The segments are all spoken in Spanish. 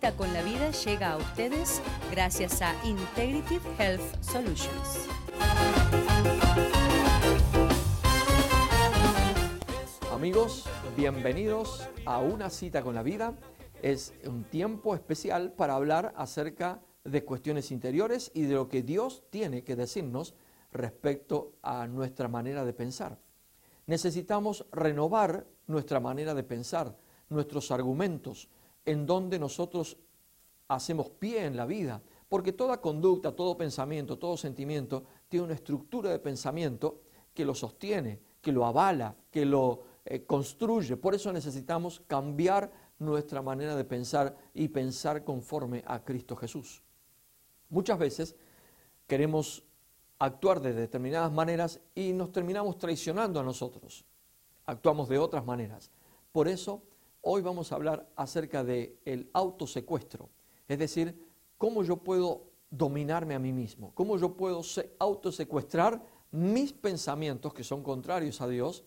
Cita con la vida llega a ustedes gracias a Integrative Health Solutions. Amigos, bienvenidos a una cita con la vida. Es un tiempo especial para hablar acerca de cuestiones interiores y de lo que Dios tiene que decirnos respecto a nuestra manera de pensar. Necesitamos renovar nuestra manera de pensar, nuestros argumentos, en donde nosotros hacemos pie en la vida, porque toda conducta, todo pensamiento, todo sentimiento tiene una estructura de pensamiento que lo sostiene, que lo avala, que lo eh, construye. Por eso necesitamos cambiar nuestra manera de pensar y pensar conforme a Cristo Jesús. Muchas veces queremos actuar de determinadas maneras y nos terminamos traicionando a nosotros. Actuamos de otras maneras. Por eso hoy vamos a hablar acerca del el autosecuestro, es decir, cómo yo puedo dominarme a mí mismo, cómo yo puedo autosecuestrar mis pensamientos que son contrarios a Dios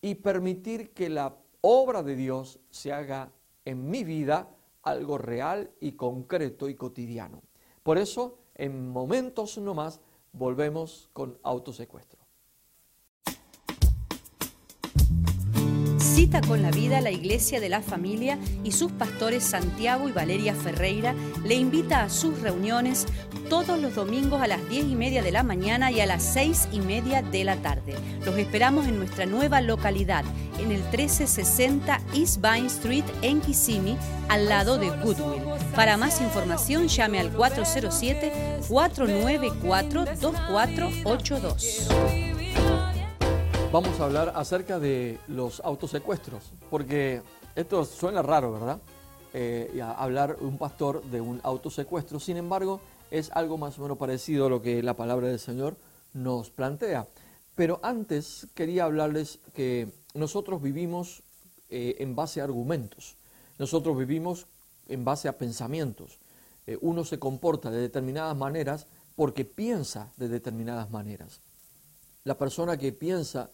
y permitir que la obra de Dios se haga en mi vida algo real y concreto y cotidiano. Por eso, en momentos nomás, volvemos con autosecuestro. Con la vida la Iglesia de la Familia y sus pastores Santiago y Valeria Ferreira le invita a sus reuniones todos los domingos a las 10 y media de la mañana y a las 6 y media de la tarde. Los esperamos en nuestra nueva localidad, en el 1360 East Vine Street en Kissimmee, al lado de Goodwill. Para más información llame al 407-494-2482 vamos a hablar acerca de los autosecuestros, porque esto suena raro, ¿verdad? Eh, hablar un pastor de un autosecuestro, sin embargo, es algo más o menos parecido a lo que la palabra del Señor nos plantea. Pero antes quería hablarles que nosotros vivimos eh, en base a argumentos, nosotros vivimos en base a pensamientos. Eh, uno se comporta de determinadas maneras porque piensa de determinadas maneras. La persona que piensa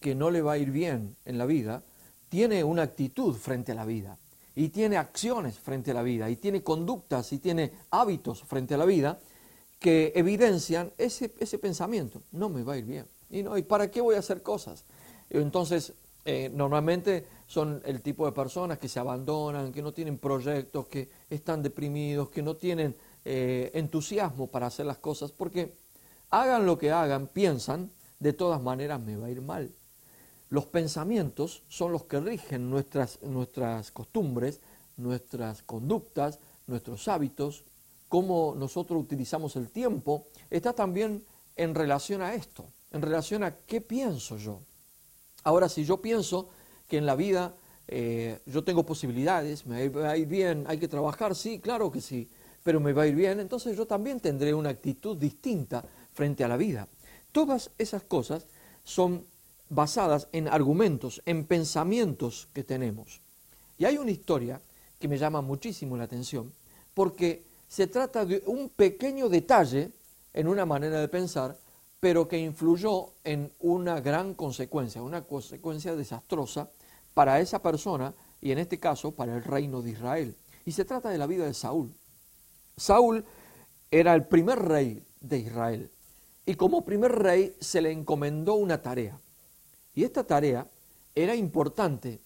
que no le va a ir bien en la vida, tiene una actitud frente a la vida, y tiene acciones frente a la vida, y tiene conductas, y tiene hábitos frente a la vida que evidencian ese, ese pensamiento, no me va a ir bien. ¿Y, no, ¿Y para qué voy a hacer cosas? Entonces, eh, normalmente son el tipo de personas que se abandonan, que no tienen proyectos, que están deprimidos, que no tienen eh, entusiasmo para hacer las cosas, porque hagan lo que hagan, piensan, de todas maneras me va a ir mal. Los pensamientos son los que rigen nuestras, nuestras costumbres, nuestras conductas, nuestros hábitos, cómo nosotros utilizamos el tiempo, está también en relación a esto, en relación a qué pienso yo. Ahora, si yo pienso que en la vida eh, yo tengo posibilidades, me va a ir bien, hay que trabajar, sí, claro que sí, pero me va a ir bien, entonces yo también tendré una actitud distinta frente a la vida. Todas esas cosas son basadas en argumentos, en pensamientos que tenemos. Y hay una historia que me llama muchísimo la atención, porque se trata de un pequeño detalle en una manera de pensar, pero que influyó en una gran consecuencia, una consecuencia desastrosa para esa persona y en este caso para el reino de Israel. Y se trata de la vida de Saúl. Saúl era el primer rey de Israel y como primer rey se le encomendó una tarea. Y esta tarea era importante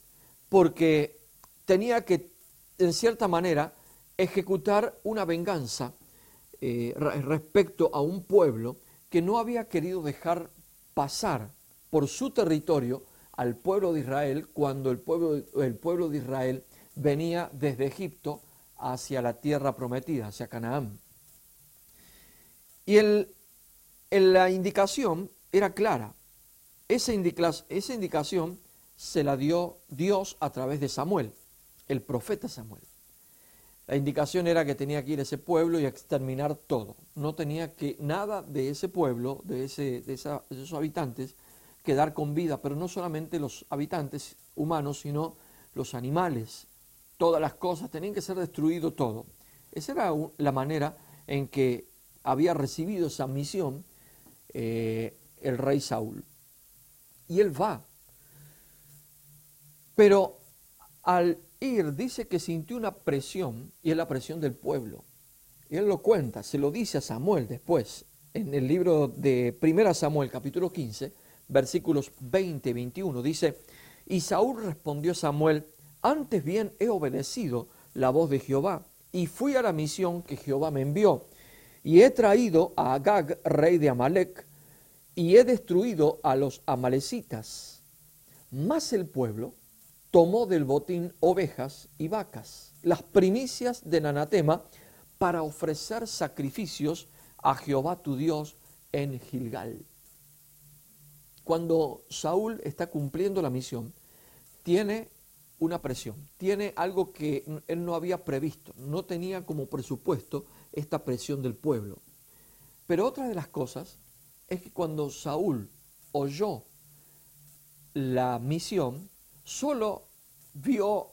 porque tenía que, en cierta manera, ejecutar una venganza eh, respecto a un pueblo que no había querido dejar pasar por su territorio al pueblo de Israel cuando el pueblo, el pueblo de Israel venía desde Egipto hacia la tierra prometida, hacia Canaán. Y el, la indicación era clara. Esa, indicación se la dio Dios a través de Samuel, el profeta Samuel. La indicación era que tenía que ir a ese pueblo y exterminar todo. No tenía que nada de ese pueblo, de, ese, de, esos habitantes, quedar con vida, pero no solamente los habitantes humanos, sino los animales, todas las cosas, tenían que ser destruido todo. Esa era la manera en que había recibido esa misión eh, el rey Saúl y él va. Pero al ir, dice que sintió una presión y es la presión del pueblo. Y él lo cuenta, se lo dice a Samuel después, en el libro de 1 Samuel capítulo 15, versículos 20 y 21, dice, y Saúl respondió a Samuel, antes bien he obedecido la voz de Jehová y fui a la misión que Jehová me envió. Y he traído a Agag, rey de Amalek, y he destruido a los amalecitas. Mas el pueblo tomó del botín ovejas y vacas, las primicias del anatema, para ofrecer sacrificios a Jehová tu Dios en Gilgal. Cuando Saúl está cumpliendo la misión, tiene una presión, tiene algo que él no había previsto, no tenía como presupuesto esta presión del pueblo. Pero otra de las cosas es que cuando Saúl oyó la misión, solo vio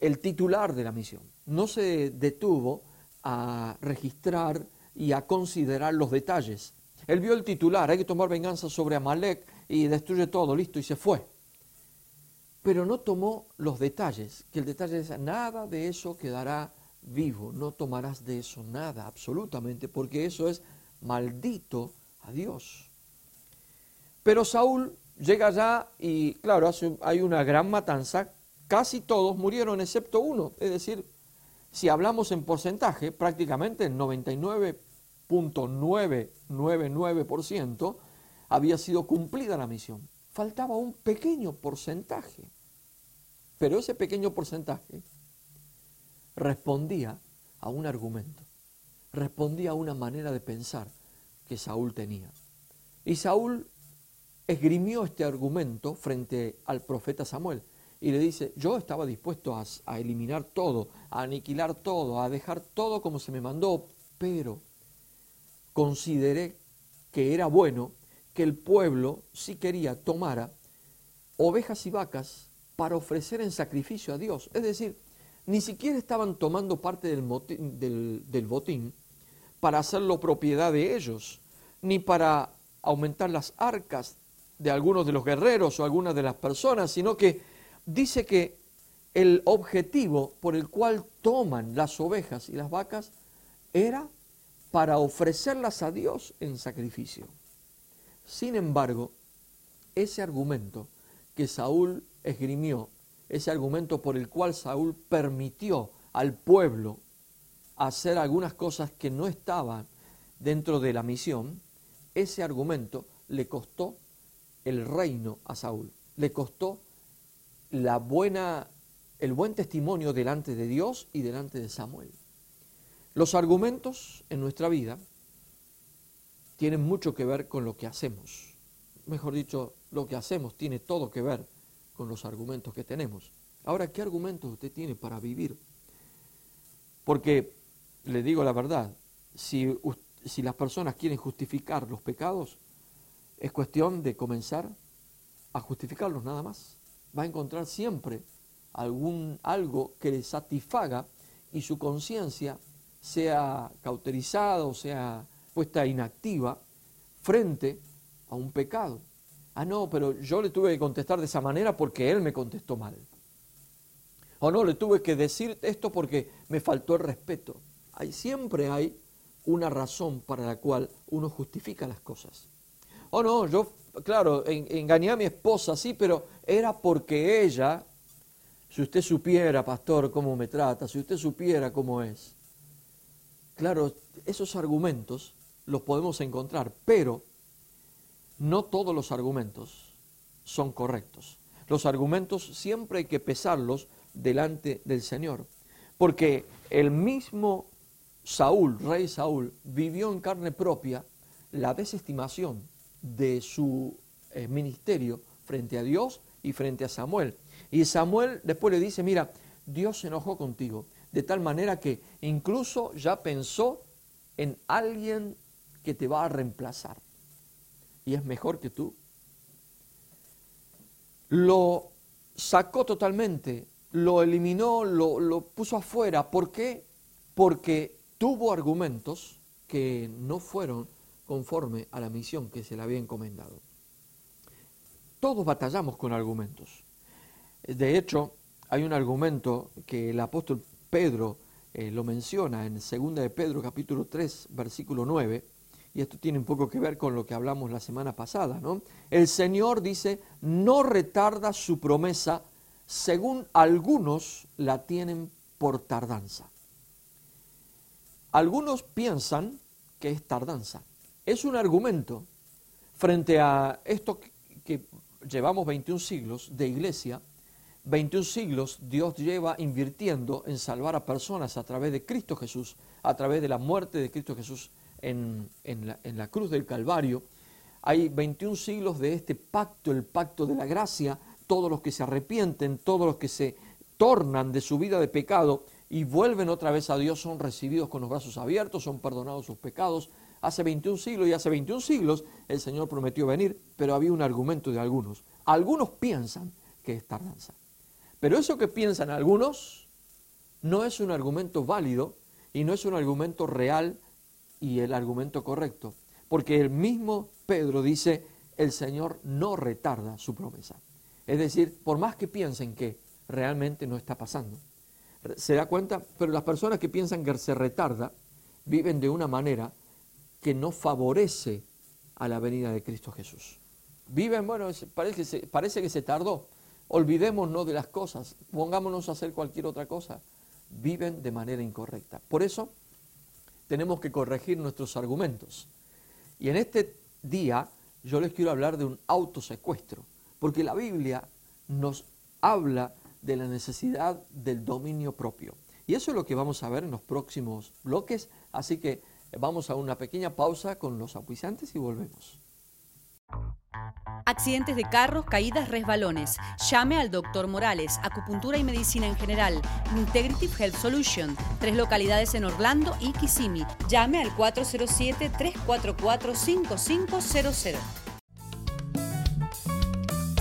el titular de la misión, no se detuvo a registrar y a considerar los detalles. Él vio el titular, hay que tomar venganza sobre Amalek y destruye todo, listo, y se fue pero no tomó los detalles, que el detalle es nada de eso quedará vivo, no tomarás de eso nada, absolutamente, porque eso es maldito a Dios. Pero Saúl llega allá y claro, hay una gran matanza, casi todos murieron excepto uno, es decir, si hablamos en porcentaje, prácticamente el 99.999% había sido cumplida la misión faltaba un pequeño porcentaje. Pero ese pequeño porcentaje respondía a un argumento, respondía a una manera de pensar que Saúl tenía. Y Saúl esgrimió este argumento frente al profeta Samuel y le dice, yo estaba dispuesto a, eliminar todo, a aniquilar todo, a dejar todo como se me mandó, pero consideré que era bueno que el pueblo, si quería, tomara ovejas y vacas para ofrecer en sacrificio a Dios. Es decir, ni siquiera estaban tomando parte del, botín para hacerlo propiedad de ellos, ni para aumentar las arcas de algunos de los guerreros o algunas de las personas, sino que dice que el objetivo por el cual toman las ovejas y las vacas era para ofrecerlas a Dios en sacrificio. Sin embargo, ese argumento que Saúl esgrimió, ese argumento por el cual Saúl permitió al pueblo hacer algunas cosas que no estaban dentro de la misión, ese argumento le costó el reino a Saúl, le costó la buena, el buen testimonio delante de Dios y delante de Samuel. Los argumentos en nuestra vida tienen mucho que ver con lo que hacemos. Mejor dicho, lo que hacemos tiene todo que ver con los argumentos que tenemos. Ahora, ¿qué argumentos usted tiene para vivir? Porque, le digo la verdad, si, si las personas quieren justificar los pecados, es cuestión de comenzar a justificarlos nada más. Va a encontrar siempre algún, algo que le satisfaga y su conciencia sea cauterizada o sea puesta inactiva frente a un pecado. Ah, no, pero yo le tuve que contestar de esa manera porque él me contestó mal. O no, le tuve que decir esto porque me faltó el respeto. Hay, siempre hay una razón para la cual uno justifica las cosas. O no, yo, claro, engañé a mi esposa, sí, pero era porque ella, si usted supiera, pastor, cómo me trata, si usted supiera cómo es. Claro, esos argumentos los podemos encontrar, pero no todos los argumentos son correctos. Los argumentos siempre hay que pesarlos delante del Señor, porque el mismo Saúl, rey Saúl, vivió en carne propia la desestimación de su eh, ministerio frente a Dios y frente a Samuel. Y Samuel después le dice, mira, Dios se enojó contigo, de tal manera que incluso ya pensó en alguien que te va a reemplazar y es mejor que tú. Lo sacó totalmente, lo eliminó, lo, puso afuera. ¿Por qué? Porque tuvo argumentos que no fueron conforme a la misión que se le había encomendado. Todos batallamos con argumentos. De hecho, hay un argumento que el apóstol Pedro eh, lo menciona en 2 de Pedro capítulo 3 versículo 9, y esto tiene un poco que ver con lo que hablamos la semana pasada, ¿no? El Señor dice, no retarda su promesa, según algunos la tienen por tardanza. Algunos piensan que es tardanza. Es un argumento frente a esto que llevamos 21 siglos de iglesia, 21 siglos Dios lleva invirtiendo en salvar a personas a través de Cristo Jesús, a través de la muerte de Cristo Jesús en, la, en la cruz del Calvario. Hay 21 siglos de este pacto, el pacto de la gracia, todos los que se arrepienten, todos los que se tornan de su vida de pecado y vuelven otra vez a Dios, son recibidos con los brazos abiertos, son perdonados sus pecados. Hace 21 siglos y hace 21 siglos el Señor prometió venir, pero había un argumento de algunos. Algunos piensan que es tardanza. Pero eso que piensan algunos no es un argumento válido y no es un argumento real y el argumento correcto. Porque el mismo Pedro dice, el Señor no retarda su promesa. Es decir, por más que piensen que realmente no está pasando. ¿Se da cuenta? Pero las personas que piensan que se retarda viven de una manera que no favorece a la venida de Cristo Jesús. Viven, bueno, parece que se, parece que se tardó, Olvidémonos de las cosas, pongámonos a hacer cualquier otra cosa. Viven de manera incorrecta. Por eso tenemos que corregir nuestros argumentos. Y en este día yo les quiero hablar de un autosecuestro, porque la Biblia nos habla de la necesidad del dominio propio. Y eso es lo que vamos a ver en los próximos bloques, así que vamos a una pequeña pausa con los apuisantes y volvemos. Accidentes de carros, caídas, resbalones. Llame al doctor Morales, acupuntura y medicina en general. Integrative Health Solution. Tres localidades en Orlando y Kissimmee. Llame al 407-344-5500.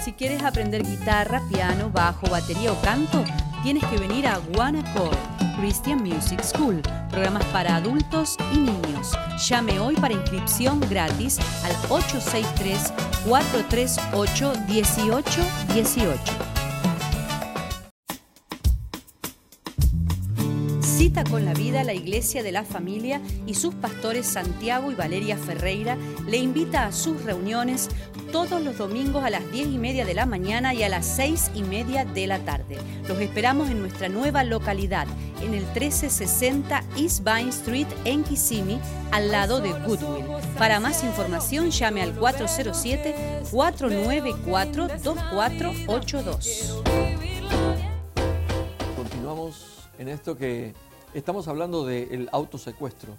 Si quieres aprender guitarra, piano, bajo, batería o canto, tienes que venir a One Christian Music School, programas para adultos y niños. Llame hoy para inscripción gratis al 863-438-1818. Cita con la vida la Iglesia de la Familia y sus pastores Santiago y Valeria Ferreira le invita a sus reuniones todos los domingos a las 10 y media de la mañana y a las 6 y media de la tarde. Los esperamos en nuestra nueva localidad, en el 1360 East Vine Street en Kissimmee, al lado de Goodwill. Para más información llame al 407-494-2482. Continuamos en esto que Estamos hablando del autosecuestro.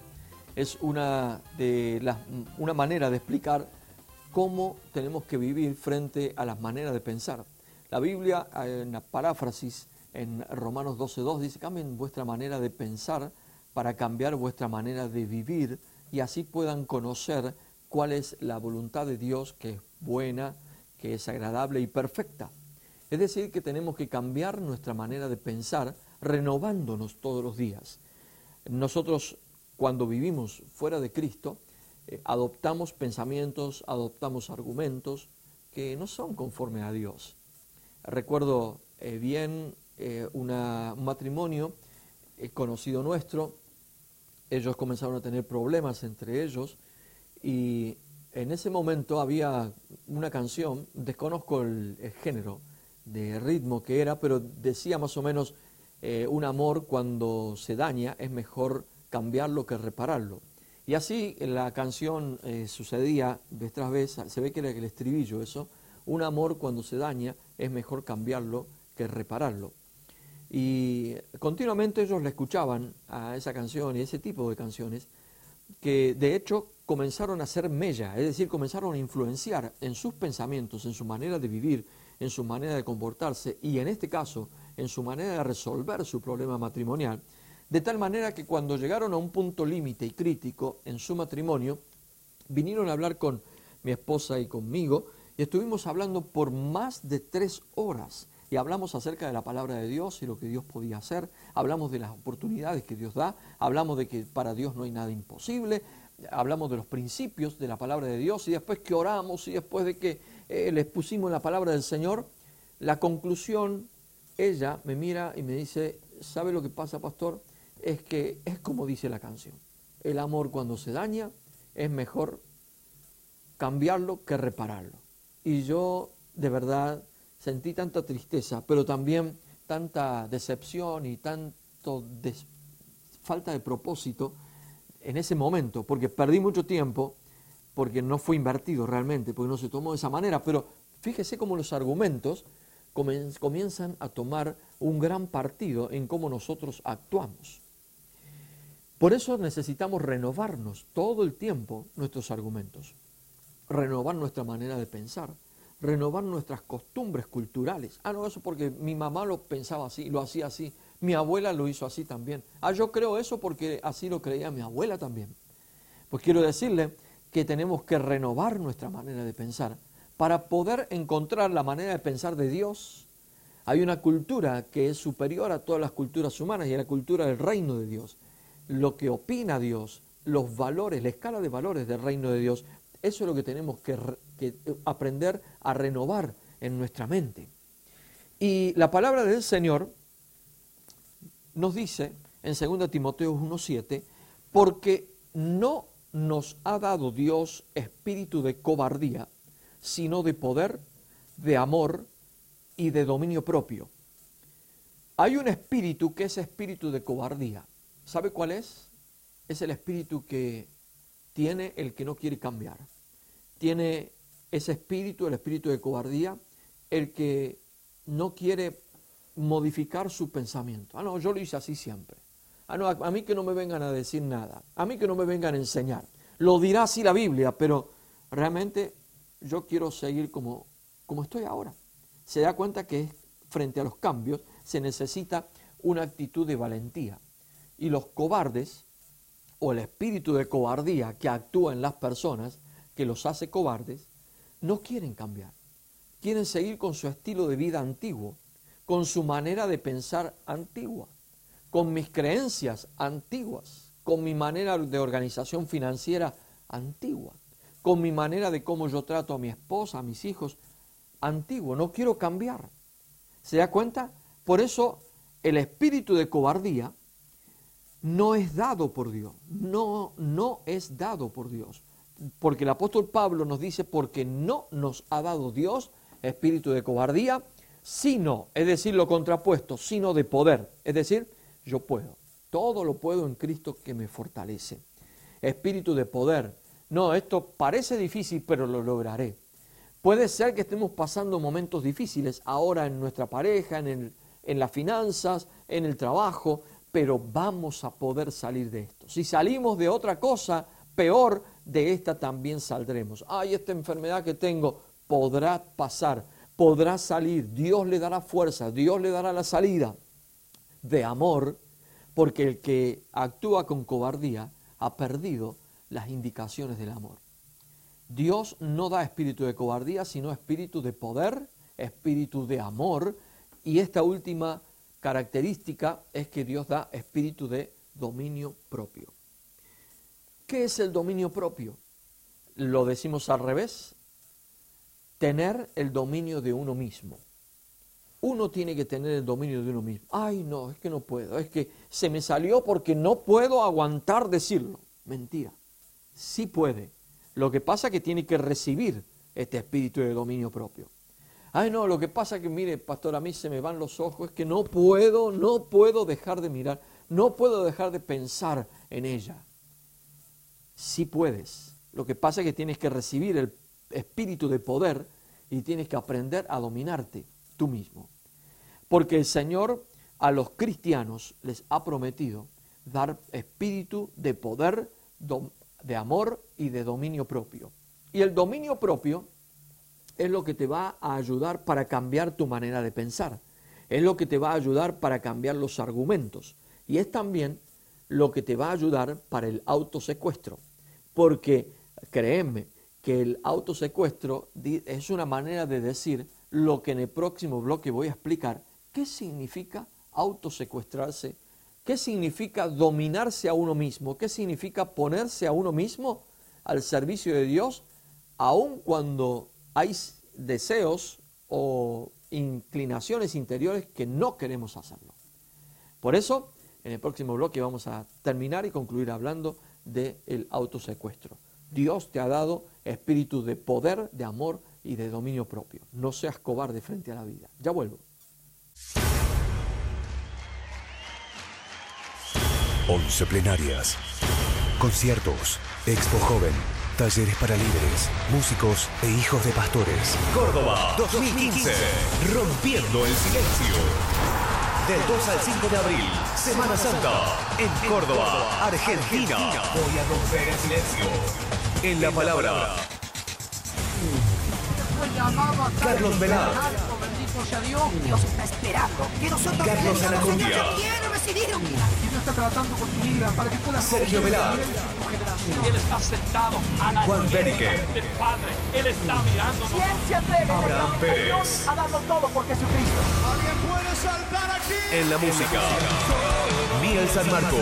Es una, de las, una manera de explicar cómo tenemos que vivir frente a las maneras de pensar. La Biblia, en la paráfrasis en Romanos 12.2, dice, cambien vuestra manera de pensar para cambiar vuestra manera de vivir y así puedan conocer cuál es la voluntad de Dios que es buena, que es agradable y perfecta. Es decir, que tenemos que cambiar nuestra manera de pensar renovándonos todos los días. Nosotros cuando vivimos fuera de Cristo, eh, adoptamos pensamientos, adoptamos argumentos que no son conforme a Dios. Recuerdo eh, bien eh, un matrimonio conocido nuestro, ellos comenzaron a tener problemas entre ellos y en ese momento había una canción, desconozco el género de ritmo que era, pero decía más o menos, eh, un amor cuando se daña es mejor cambiarlo que repararlo. Y así la canción eh, sucedía vez tras vez, se ve que era el estribillo eso, un amor cuando se daña es mejor cambiarlo que repararlo. Y continuamente ellos le escuchaban a esa canción y ese tipo de canciones que de hecho comenzaron a ser mella, es decir, comenzaron a influenciar en sus pensamientos, en su manera de vivir, en su manera de comportarse y en este caso en su manera de resolver su problema matrimonial, de tal manera que cuando llegaron a un punto límite y crítico en su matrimonio, vinieron a hablar con mi esposa y conmigo y estuvimos hablando por más de tres horas y hablamos acerca de la palabra de Dios y lo que Dios podía hacer, hablamos de las oportunidades que Dios da, hablamos de que para Dios no hay nada imposible, hablamos de los principios de la palabra de Dios y después que oramos y después de que eh, les pusimos la palabra del Señor, la conclusión ella me mira y me dice, ¿sabe lo que pasa, pastor? Es que es como dice la canción. El amor cuando se daña es mejor cambiarlo que repararlo. Y yo de verdad sentí tanta tristeza, pero también tanta decepción y tanto falta de propósito en ese momento, porque perdí mucho tiempo, porque no fue invertido realmente, porque no se tomó de esa manera, pero fíjese cómo los argumentos comienzan a tomar un gran partido en cómo nosotros actuamos. Por eso necesitamos renovarnos todo el tiempo nuestros argumentos, renovar nuestra manera de pensar, renovar nuestras costumbres culturales. Ah, no, eso porque mi mamá lo pensaba así, lo hacía así, mi abuela lo hizo así también. Ah, yo creo eso porque así lo creía mi abuela también. Pues quiero decirle que tenemos que renovar nuestra manera de pensar para poder encontrar la manera de pensar de Dios. Hay una cultura que es superior a todas las culturas humanas y es la cultura del reino de Dios. Lo que opina Dios, los valores, la escala de valores del reino de Dios, eso es lo que tenemos que, que aprender a renovar en nuestra mente. Y la palabra del Señor nos dice en 2 Timoteo 1.7, porque no nos ha dado Dios espíritu de cobardía, sino de poder, de amor y de dominio propio. Hay un espíritu que es espíritu de cobardía. ¿Sabe cuál es? Es el espíritu que tiene el que no quiere cambiar. Tiene ese espíritu, el espíritu de cobardía, el que no quiere modificar su pensamiento. Ah, no, yo lo hice así siempre. Ah, no, a, mí que no me vengan a decir nada, a mí que no me vengan a enseñar. Lo dirá así la Biblia, pero realmente yo quiero seguir como, como estoy ahora. Se da cuenta que frente a los cambios se necesita una actitud de valentía. Y los cobardes, o el espíritu de cobardía que actúa en las personas, que los hace cobardes, no quieren cambiar. Quieren seguir con su estilo de vida antiguo con su manera de pensar antigua, con mis creencias antiguas, con mi manera de organización financiera antigua, con mi manera de cómo yo trato a mi esposa, a mis hijos, antiguo. No quiero cambiar. ¿Se da cuenta? Por eso el espíritu de cobardía no es dado por Dios. No, no es dado por Dios. Porque el apóstol Pablo nos dice, porque no nos ha dado Dios espíritu de cobardía, sino, es decir, lo contrapuesto, sino de poder. Es decir, yo puedo. Todo lo puedo en Cristo que me fortalece. Espíritu de poder. No, esto parece difícil, pero lo lograré. Puede ser que estemos pasando momentos difíciles ahora en nuestra pareja, en, en las finanzas, en el trabajo, pero vamos a poder salir de esto. Si salimos de otra cosa, peor, de esta también saldremos. Ay, esta enfermedad que tengo podrá pasar, podrá salir, Dios le dará fuerza, Dios le dará la salida de amor, porque el que actúa con cobardía ha perdido las indicaciones del amor. Dios no da espíritu de cobardía, sino espíritu de poder, espíritu de amor, y esta última característica es que Dios da espíritu de dominio propio. ¿Qué es el dominio propio? Lo decimos al revés, tener el dominio de uno mismo. Uno tiene que tener el dominio de uno mismo. Ay, no, es que no puedo, es que se me salió porque no puedo aguantar decirlo. Mentira. Sí puede. Lo que pasa es que tiene que recibir este espíritu de dominio propio. Ay, no, lo que pasa es que, mire, pastor, a mí se me van los ojos, es que no puedo, no puedo dejar de mirar, no puedo dejar de pensar en ella. Sí puedes. Lo que pasa es que tienes que recibir el espíritu de poder y tienes que aprender a dominarte tú mismo. Porque el Señor a los cristianos les ha prometido dar espíritu de poder, de amor y de dominio propio. Y el dominio propio es lo que te va a ayudar para cambiar tu manera de pensar. Es lo que te va a ayudar para cambiar los argumentos. Y es también lo que te va a ayudar para el autosecuestro. Porque, créeme, que el autosecuestro es una manera de decir lo que en el próximo bloque voy a explicar. ¿Qué significa autosecuestrarse? ¿Qué significa dominarse a uno mismo? ¿Qué significa ponerse a uno mismo al servicio de Dios, aun cuando hay deseos o inclinaciones interiores que no queremos hacerlo. Por eso, en el próximo bloque vamos a terminar y concluir hablando del autosecuestro. Dios te ha dado espíritu de poder, de amor y de dominio propio. No seas cobarde frente a la vida. Ya vuelvo. Once plenarias, conciertos, expo joven, talleres para líderes, músicos e hijos de pastores. Córdoba 2015, rompiendo el silencio. Del 2 al 5 de abril, Semana Santa, en Córdoba, Argentina. Voy a romper el silencio. En la palabra. Carlos Velar. Bendito sea Dios. Dios está esperando que nosotros Carlos creamos, Está tratando con tu vida para que puedas Sergio Velar. Él está sentado a la Juan Berique. del Padre. Él está mirándonos. ¿Quién se atreve Abraham Pérez. a darlo todo por Jesucristo? En la música. Miel San Marcos.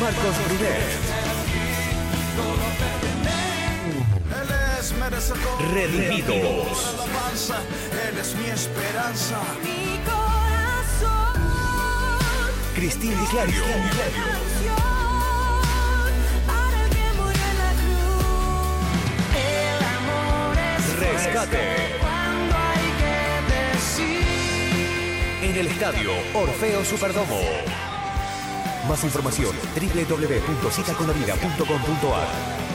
Marcos Brunet. Redimidos. Él es mi esperanza. Mi corazón, Cristina canción para el que murió en la cruz. El amor es Rescate. cuando hay que decir. En el estadio Orfeo Superdomo. Más información www.citaconlavida.com.ar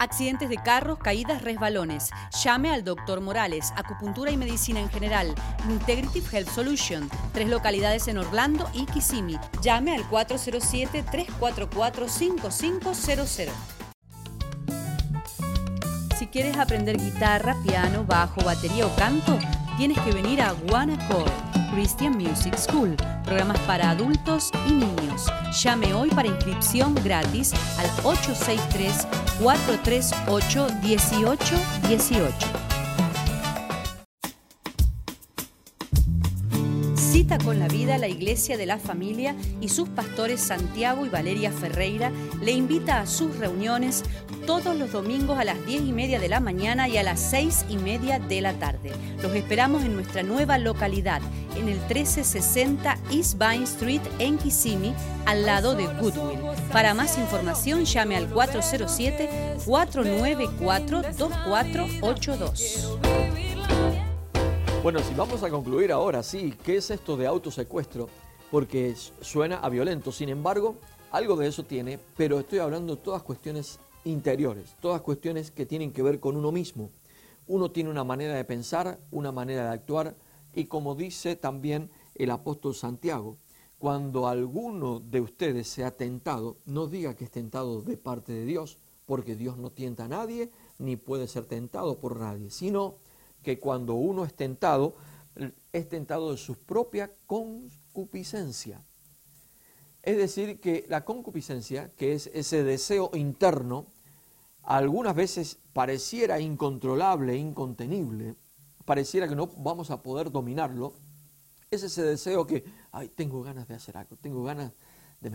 Accidentes de carros, caídas, resbalones. Llame al Dr. Morales, acupuntura y medicina en general. Integrative Health Solution. Tres localidades en Orlando y Kissimmee. Llame al 407-344-5500. Si quieres aprender guitarra, piano, bajo, batería o canto, tienes que venir a Accord Christian Music School, programas para adultos y niños. Llame hoy para inscripción gratis al 863-438-1818. Cita con la vida, la Iglesia de la Familia y sus pastores Santiago y Valeria Ferreira le invita a sus reuniones todos los domingos a las 10 y media de la mañana y a las 6 y media de la tarde. Los esperamos en nuestra nueva localidad, en el 1360 East Vine Street en Kissimmee, al lado de Goodwill. Para más información llame al 407-494-2482. Bueno, si vamos a concluir ahora, sí, ¿qué es esto de autosecuestro? Porque suena a violento, sin embargo, algo de eso tiene, pero estoy hablando de todas cuestiones interiores, todas cuestiones que tienen que ver con uno mismo. Uno tiene una manera de pensar, una manera de actuar, y como dice también el apóstol Santiago, cuando alguno de ustedes sea tentado, no diga que es tentado de parte de Dios, porque Dios no tienta a nadie, ni puede ser tentado por nadie, sino que cuando uno es tentado, es tentado de su propia concupiscencia. Es decir, que la concupiscencia, que es ese deseo interno, algunas veces pareciera incontrolable, incontenible, pareciera que no vamos a poder dominarlo, es ese deseo que, ay, tengo ganas de hacer algo, tengo ganas de...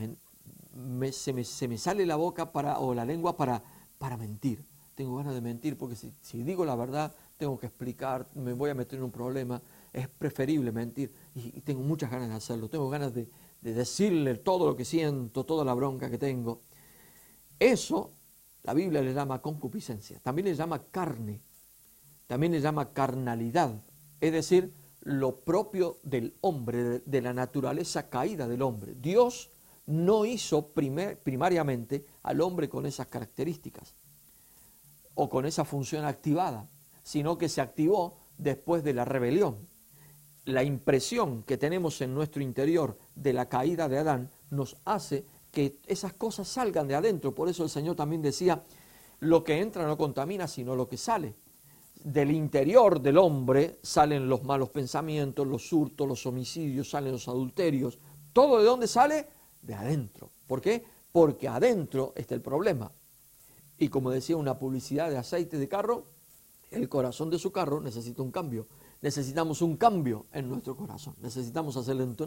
me- se, me, sale la boca para, o la lengua para, para mentir. Tengo ganas de mentir porque si, digo la verdad, tengo que explicar, me voy a meter en un problema. Es preferible mentir y tengo muchas ganas de hacerlo. Tengo ganas de, de decirle todo lo que siento, toda la bronca que tengo. Eso la Biblia le llama concupiscencia. También le llama carne. También le llama carnalidad. Es decir, lo propio del hombre, de, la naturaleza caída del hombre. Dios no hizo primer- primariamente al hombre con esas características o con esa función activada, sino que se activó después de la rebelión. La impresión que tenemos en nuestro interior de la caída de Adán nos hace que esas cosas salgan de adentro. Por eso el Señor también decía, lo que entra no contamina, sino lo que sale. Del interior del hombre salen los malos pensamientos, los hurtos, los homicidios, salen los adulterios. ¿Todo de dónde sale? De adentro. ¿Por qué? Porque adentro está el problema. Y como decía una publicidad de aceite de carro, el corazón de su carro necesita un cambio. Necesitamos un cambio en nuestro corazón. Necesitamos hacerle un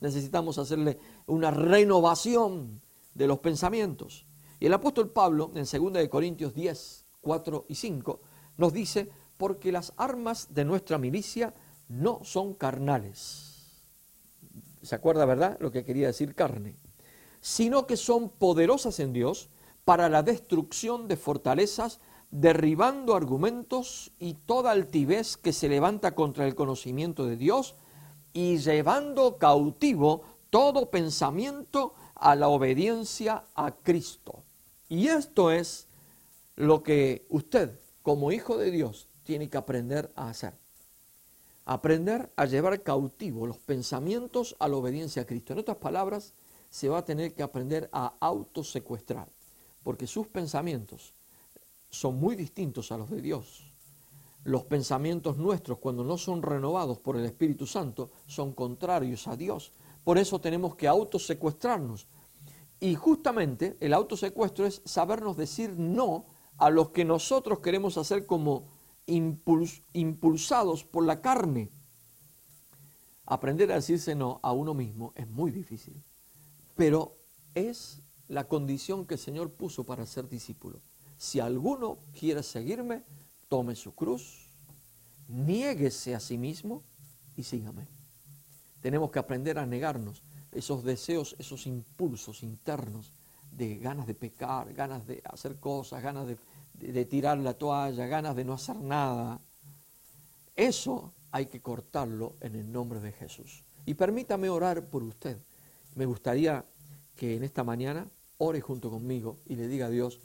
necesitamos, hacerle una renovación de los pensamientos. Y el apóstol Pablo, en 2 de Corintios 10, 4 y 5, nos dice, porque las armas de nuestra milicia no son carnales. ¿Se acuerda, verdad? Lo que quería decir carne. Sino que son poderosas en Dios para la destrucción de fortalezas, derribando argumentos y toda altivez que se levanta contra el conocimiento de Dios y llevando cautivo todo pensamiento a la obediencia a Cristo. Y esto es lo que usted, como hijo de Dios, tiene que aprender a hacer. Aprender a llevar cautivo los pensamientos a la obediencia a Cristo. En otras palabras, se va a tener que aprender a autosecuestrar, porque sus pensamientos son muy distintos a los de Dios. Los pensamientos nuestros, cuando no son renovados por el Espíritu Santo, son contrarios a Dios. Por eso tenemos que autosecuestrarnos. Y justamente el autosecuestro es sabernos decir no a los que nosotros queremos hacer como impulsados por la carne. Aprender a decirse no a uno mismo es muy difícil, pero es la condición que el Señor puso para ser discípulo. Si alguno quiere seguirme, tome su cruz, niéguese a sí mismo y sígame. Tenemos que aprender a negarnos esos deseos, esos impulsos internos de ganas de pecar, ganas de hacer cosas, ganas de, de tirar la toalla, ganas de no hacer nada. Eso hay que cortarlo en el nombre de Jesús. Y permítame orar por usted. Me gustaría que en esta mañana ore junto conmigo y le diga a Dios,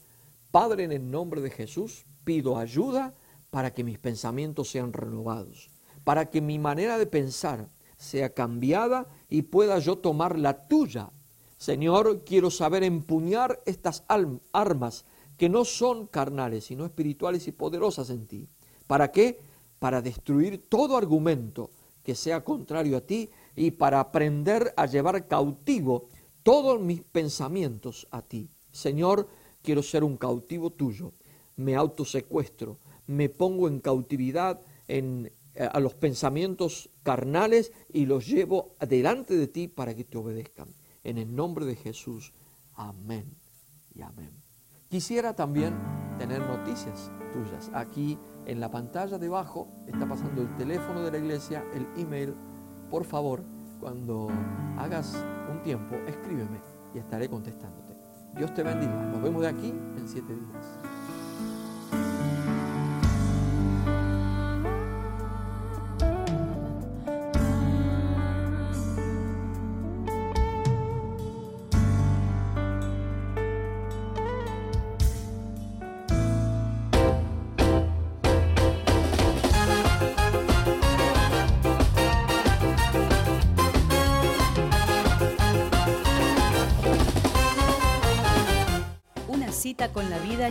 Padre, en el nombre de Jesús, pido ayuda para que mis pensamientos sean renovados, para que mi manera de pensar sea cambiada y pueda yo tomar la tuya. Señor, quiero saber empuñar estas armas que no son carnales, sino espirituales y poderosas en ti. ¿Para qué? Para destruir todo argumento que sea contrario a ti y para aprender a llevar cautivo todos mis pensamientos a ti. Señor, quiero ser un cautivo tuyo. Me autosecuestro, me pongo en cautividad en, eh, a los pensamientos carnales y los llevo delante de ti para que te obedezcan. En el nombre de Jesús. Amén y amén. Quisiera también tener noticias tuyas. Aquí en la pantalla debajo está pasando el teléfono de la iglesia, el email. Por favor, cuando hagas un tiempo, escríbeme y estaré contestándote. Dios te bendiga. Nos vemos de aquí en siete días.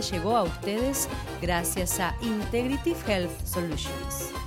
Llegó a ustedes gracias a Integrative Health Solutions.